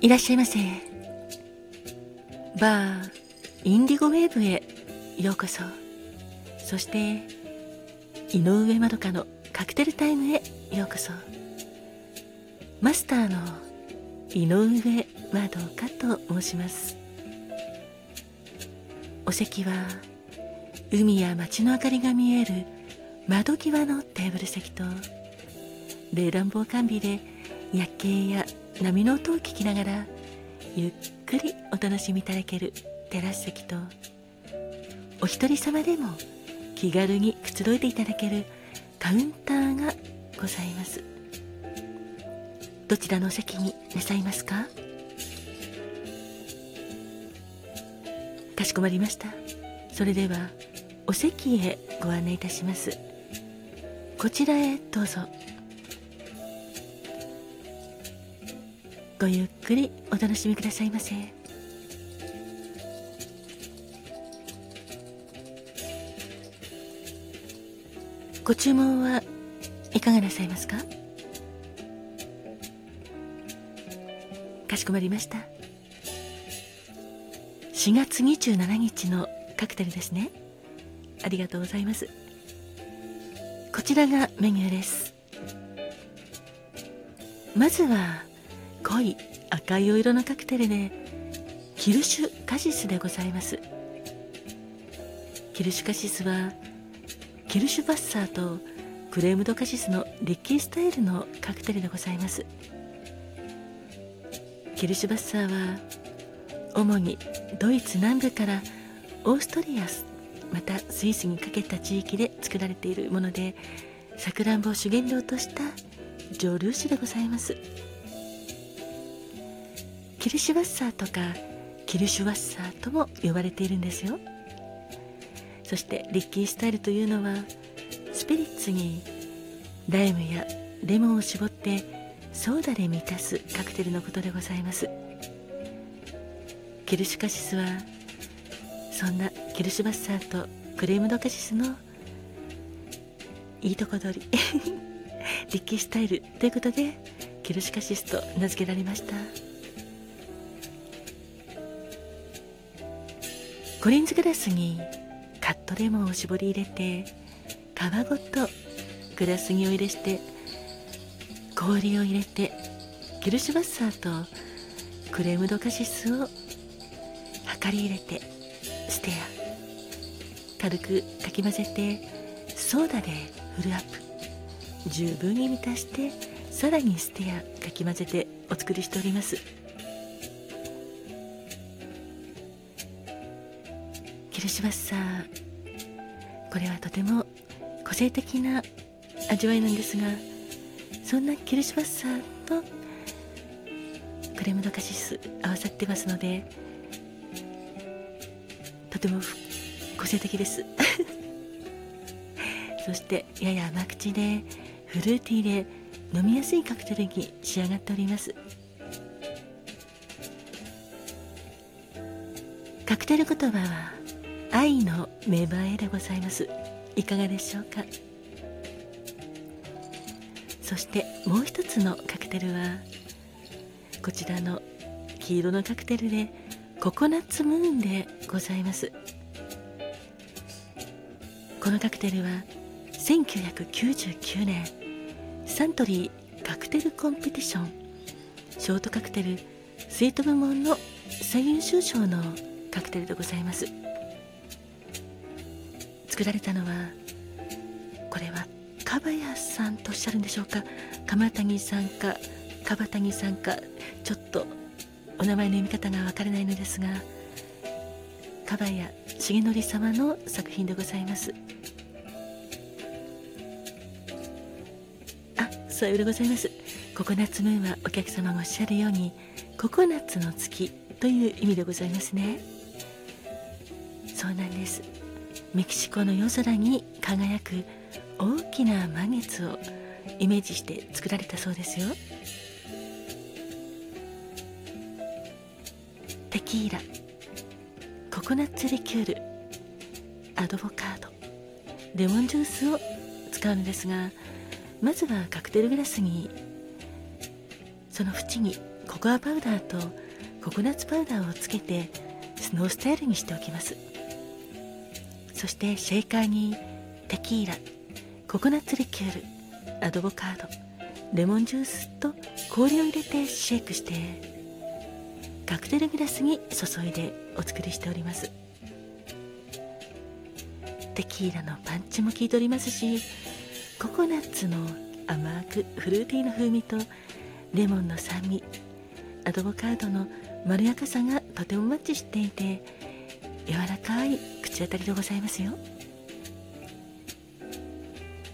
いらっしゃいませ。バーインディゴウェーブへようこそ。そして井上まどかのカクテルタイムへようこそ。マスターの井上まどかと申します。お席は海や街の明かりが見える窓際のテーブル席と冷暖房完備で夜景や波の音を聞きながらゆっくりお楽しみいただけるテラス席とお一人様でも気軽にくつろいでいただけるカウンターがございます。どちらの席になさいますか？かしこまりました。それではお席へご案内いたします。こちらへどうぞ。ごゆっくりお楽しみくださいませ。ご注文はいかがなさいますか？かしこまりました。4月27日のカクテルですね。ありがとうございます。こちらがメニューです。まずは濃い赤いお色のカクテルでキルシュカシスでございます。キルシュカシスはキルシュバッサーとクレームドカシスのリッキースタイルのカクテルでございます。キルシュバッサーは主にドイツ南部からオーストリアスまたスイスにかけた地域で作られているものでさくらんぼを主原料とした蒸留酒でございます。キルシュワッサーとかキルシュワッサーとも呼ばれているんですよ。そしてリッキースタイルというのはスピリッツにライムやレモンを絞ってソーダで満たすカクテルのことでございます。キルシュカシスはそんなキルシュバッサーとクレームドカシスのいいとこ取り。リッキースタイルということでキルシュカシスと名付けられました。コリンズグラスにカットレモンを絞り入れて皮ごとグラスにお入れして氷を入れてキルシュバッサーとクレームドカシスを量り入れてステア。軽くかき混ぜてソーダでフルアップ。十分に満たしてさらにステアかき混ぜてお作りしております。キルシュバッサこれはとても個性的な味わいなんですがそんなキルシュバッサーとクレームドカシス合わさってますのでとても個性的です。そしてやや甘口でフルーティーで飲みやすいカクテルに仕上がっております。カクテル言葉は愛の芽生えでございます。いかがでしょうか？そしてもう一つのカクテルはこちらの黄色のカクテルでココナッツムーンでございます。このカクテルは1999年サントリーカクテルコンペティションショートカクテルスイート部門の最優秀賞のカクテルでございます。作られたのはこれはかばやさんとおっしゃるんでしょうか？鎌谷さんか樺谷さんかちょっとお名前の読み方がわからないのですが樺谷重則様の作品でございます。あそうでございます。ココナッツムーンはお客様がおっしゃるようにココナッツの月という意味でございますね。そうなんです。メキシコの夜空に輝く大きな満月をイメージして作られたそうですよ。テキーラココナッツリキュールアドボカードレモンジュースを使うのですがまずはカクテルグラスにその縁にココアパウダーとココナッツパウダーをつけてスノースタイルにしておきます。そしてシェイカーにテキーラココナッツリキュールアドボカードレモンジュースと氷を入れてシェイクしてカクテルグラスに注いでお作りしております。テキーラのパンチも効いておりますしココナッツの甘くフルーティーな風味とレモンの酸味アドボカードのまろやかさがとてもマッチしていて柔らかい口当たりでございますよ。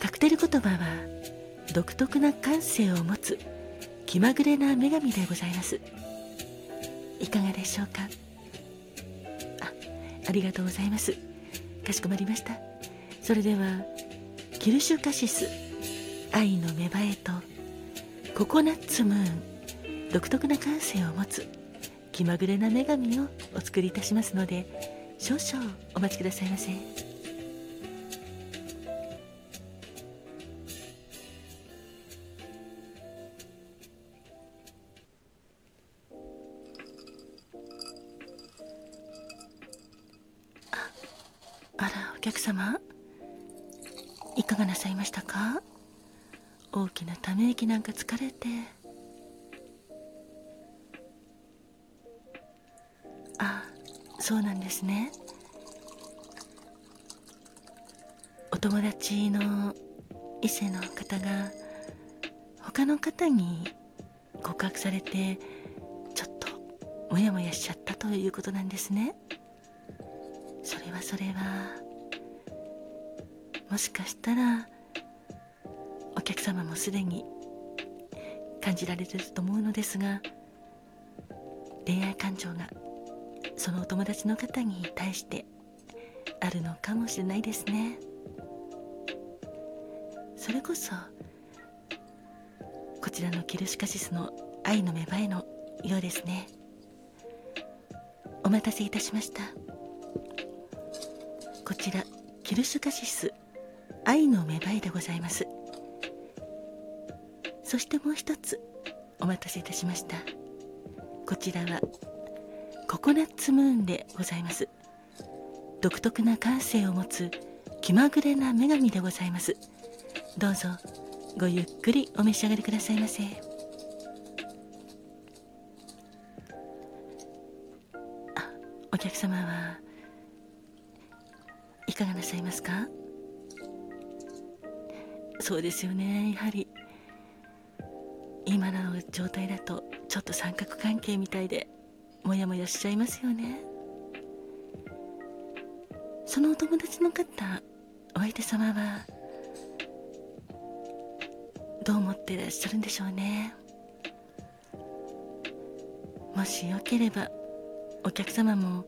カクテル言葉は独特な感性を持つ気まぐれな女神でございます。いかがでしょうか？あありがとうございます。かしこまりました。それではキルシュカシス愛の芽生えとココナッツムーン独特な感性を持つ気まぐれな女神をお作りいたしますので少々お待ちくださいませ。ああらお客様。いかがなさいましたか？大きなため息なんか疲れて。そうなんですね。お友達の異性の方が他の方に告白されてちょっとモヤモヤしちゃったということなんですね。それはそれはもしかしたらお客様もすでに感じられてると思うのですが恋愛感情がそのお友達の方に対してあるのかもしれないですね。それこそこちらのキルシカシスの愛の芽生えのようですね。お待たせいたしました。こちらキルシュカシス愛の芽生えでございます。そしてもう一つお待たせいたしました。こちらはココナッツムーンでございます。独特な感性を持つ気まぐれな女神でございます。どうぞごゆっくりお召し上がりくださいませ。あお客様はいかがなさいますか？そうですよね。やはり今の状態だとちょっと三角関係みたいで。モヤモヤしちゃいますよね。そのお友達の方お相手様はどう思ってらっしゃるんでしょうね。もしよければお客様も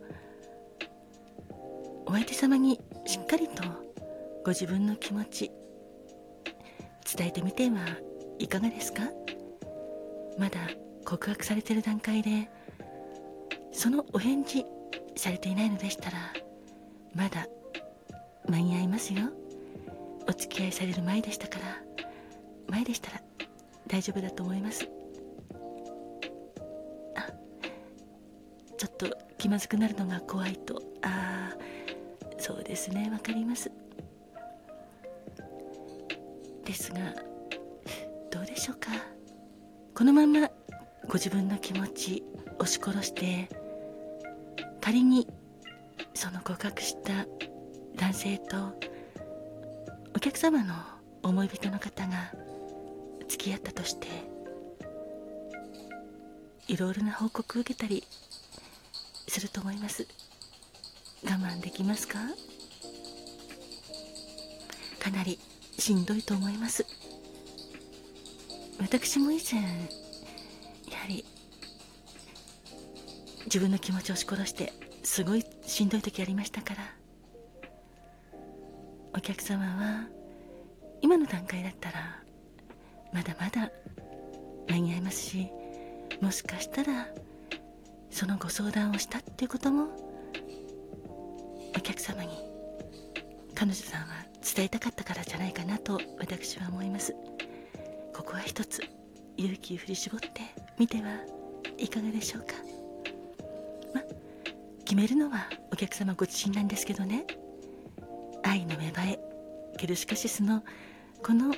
お相手様にしっかりとご自分の気持ち伝えてみてはいかがですか？まだ告白されてる段階でそのお返事されていないのでしたらまだ間に合いますよ。お付き合いされる前でしたから前でしたら大丈夫だと思います。あちょっと気まずくなるのが怖いと。ああそうですね。わかります。ですがどうでしょうか。このままご自分の気持ち押し殺して仮にその告白した男性とお客様の思い人の方が付き合ったとしていろいろな報告を受けたりすると思います。我慢できますか？かなりしんどいと思います。私も以前自分の気持ちを押し殺してすごいしんどい時ありましたから。お客様は今の段階だったらまだまだ間に合いますしもしかしたらそのご相談をしたっていうこともお客様に彼女さんは伝えたかったからじゃないかなと私は思います。ここは一つ勇気を振り絞ってみてはいかがでしょうか。めるのはお客様ご自身なんですけどね。愛の芽生えケルシカシスのこの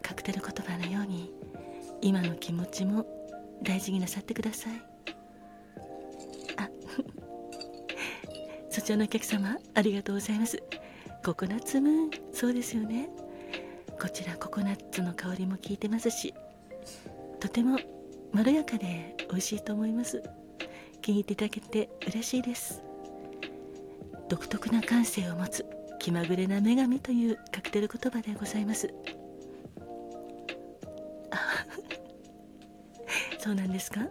カクテル言葉のように今の気持ちも大事になさってください。あ そちらのお客様ありがとうございます。ココナッツムーンそうですよね。こちらココナッツの香りも効いてますしとてもまろやかで美味しいと思います。気に入っていただけて嬉しいです。独特な感性を持つ気まぐれな女神というカクテル言葉でございます。そうなんですか？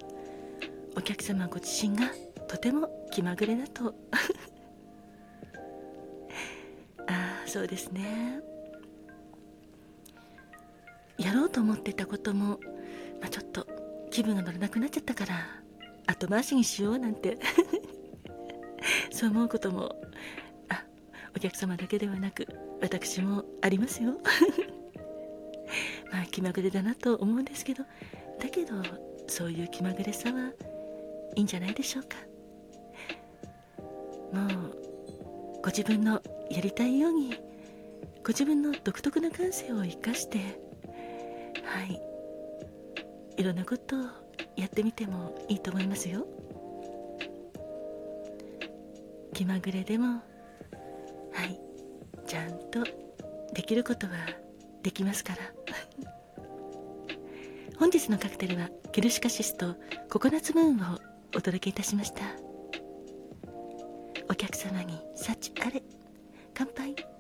お客様ご自身がとても気まぐれだと。ああそうですね。やろうと思ってたことも、まあ、ちょっと気分が乗らなくなっちゃったから後回しにしようなんて。そう思うこともあお客様だけではなく私もありますよ。まあ気まぐれだなと思うんですけどだけどそういう気まぐれさはいいんじゃないでしょうか。もうご自分のやりたいようにご自分の独特な感性を生かしてはい。いろんなことをやってみてもいいと思いますよ。気まぐれでもはいちゃんとできることはできますから。本日のカクテルはケルシカシスとココナッツムーンをお届けいたしました。お客様に幸あれ乾杯。